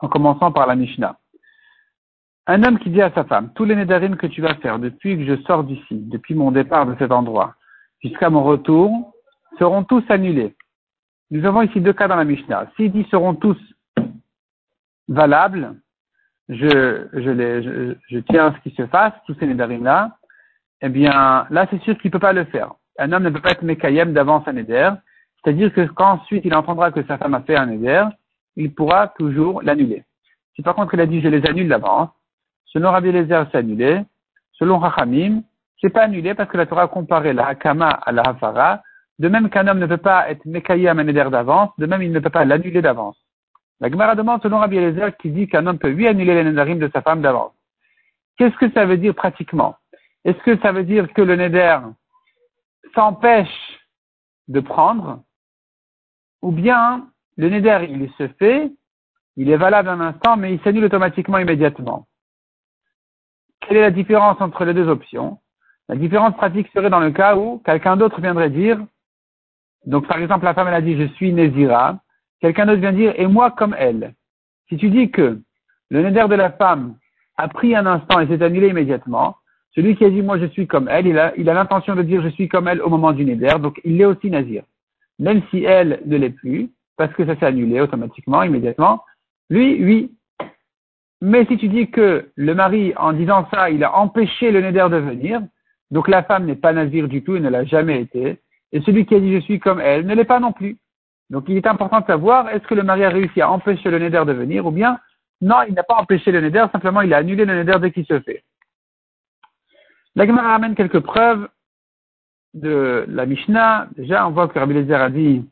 En commençant par la Mishnah. Un homme qui dit à sa femme, tous les Nedarim que tu vas faire depuis que je sors d'ici, depuis mon départ de cet endroit, jusqu'à mon retour, seront tous annulés. Nous avons ici deux cas dans la Mishnah. S'il dit seront tous valables, je, je, les, je, tiens à ce qu'ils se fasse, tous ces Nedarim-là, eh bien, là, c'est sûr qu'il ne peut pas le faire. Un homme ne peut pas être Mekayem d'avance un Neder, c'est-à-dire que quand ensuite il entendra que sa femme a fait un éder, il pourra toujours l'annuler. Si par contre il a dit je les annule d'avance, selon Rabbi Eliezer c'est annulé, selon Rachamim, c'est pas annulé parce que la Torah a comparé la Hakama à la Hafara, de même qu'un homme ne peut pas être Mekayem un éder d'avance, de même il ne peut pas l'annuler d'avance. La Gemara demande selon Rabbi Eliezer qui dit qu'un homme peut lui annuler les Nedarim de sa femme d'avance. Qu'est-ce que ça veut dire pratiquement? Est-ce que ça veut dire que le Neder s'empêche de prendre? Ou bien le neder, il se fait, il est valable un instant, mais il s'annule automatiquement immédiatement. Quelle est la différence entre les deux options? La différence pratique serait dans le cas où quelqu'un d'autre viendrait dire, donc par exemple la femme elle a dit je suis Nézira, quelqu'un d'autre vient dire et moi comme elle. Si tu dis que le neder de la femme a pris un instant et s'est annulé immédiatement, celui qui a dit moi je suis comme elle, il a il a l'intention de dire je suis comme elle au moment du neder, donc il est aussi nazir même si elle ne l'est plus, parce que ça s'est annulé automatiquement, immédiatement, lui, oui. Mais si tu dis que le mari, en disant ça, il a empêché le neder de venir, donc la femme n'est pas nazir du tout et ne l'a jamais été, et celui qui a dit je suis comme elle ne l'est pas non plus. Donc il est important de savoir, est-ce que le mari a réussi à empêcher le neder de venir, ou bien, non, il n'a pas empêché le neder, simplement il a annulé le neder dès qu'il se fait. La Gemara ramène quelques preuves de la Mishnah, déjà, on voit que Rabbi Lezer a dit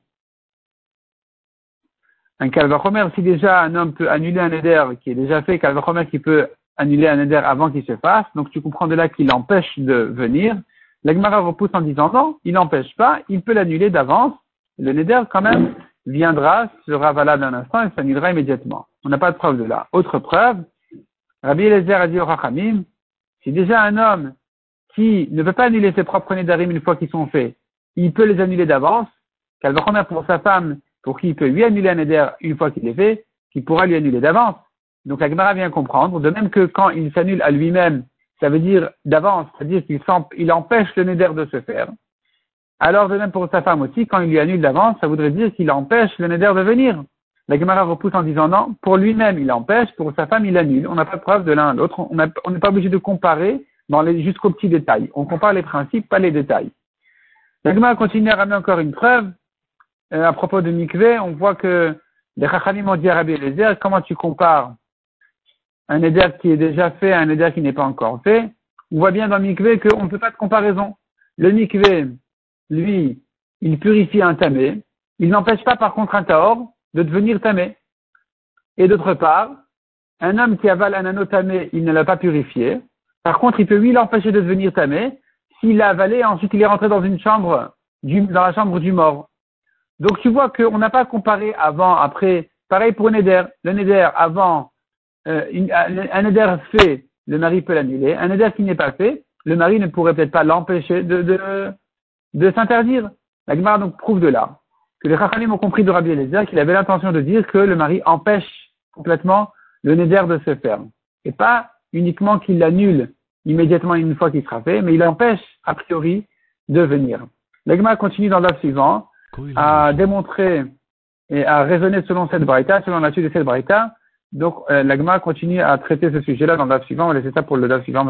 un Kalvachomer, si déjà un homme peut annuler un éder qui est déjà fait, Kalvachomer qui peut annuler un éder avant qu'il se fasse, donc tu comprends de là qu'il empêche de venir. L'Agmara repousse en disant non, il n'empêche pas, il peut l'annuler d'avance. Le neder, quand même, viendra, sera valable un instant et s'annulera immédiatement. On n'a pas de preuve de là. Autre preuve, Rabbi Eliezer a dit au Rachamim, si déjà un homme qui ne peut pas annuler ses propres Nédarim une fois qu'ils sont faits, il peut les annuler d'avance, va pour sa femme, pour qui il peut lui annuler un Néder une fois qu'il est fait, qu'il pourra lui annuler d'avance. Donc la Gemara vient comprendre, de même que quand il s'annule à lui-même, ça veut dire d'avance, c'est-à-dire qu'il empêche le Néder de se faire. Alors de même pour sa femme aussi, quand il lui annule d'avance, ça voudrait dire qu'il empêche le Néder de venir. La Gemara repousse en disant non, pour lui-même il empêche, pour sa femme il annule. On n'a pas de preuve de l'un à l'autre, on n'est pas obligé de comparer jusqu'aux petits détails. On compare les principes, pas les détails. L'agma continue à ramener encore une preuve. Euh, à propos de Mikveh, on voit que les Chachamim ont dit à Rabbi Eliezer, comment tu compares un éder qui est déjà fait à un éder qui n'est pas encore fait? On voit bien dans Mikveh qu'on ne peut pas de comparaison. Le Mikveh, lui, il purifie un tamé. Il n'empêche pas par contre un taor de devenir tamé. Et d'autre part, un homme qui avale un anneau tamé, il ne l'a pas purifié. Par contre, il peut lui l'empêcher de devenir tamé s'il l'a avalé ensuite il est rentré dans une chambre, dans la chambre du mort. Donc tu vois qu'on n'a pas comparé avant, après. Pareil pour un éder. Le neder avant, euh, un éder fait, le mari peut l'annuler. Un éder qui n'est pas fait, le mari ne pourrait peut-être pas l'empêcher de, de, de s'interdire. La Gemara donc prouve de là que les Rachanim ont compris de Rabbi Eliezer qu'il avait l'intention de dire que le mari empêche complètement le neder de se faire. Et pas uniquement qu'il l'annule immédiatement une fois qu'il sera fait, mais il empêche a priori de venir. L'Egma continue dans l'œuvre suivant à démontrer et à raisonner selon cette braïta, selon la suite de cette braïta. Donc, euh, l'Agma continue à traiter ce sujet-là dans l'œuvre suivant. On va laisser ça pour le suivant,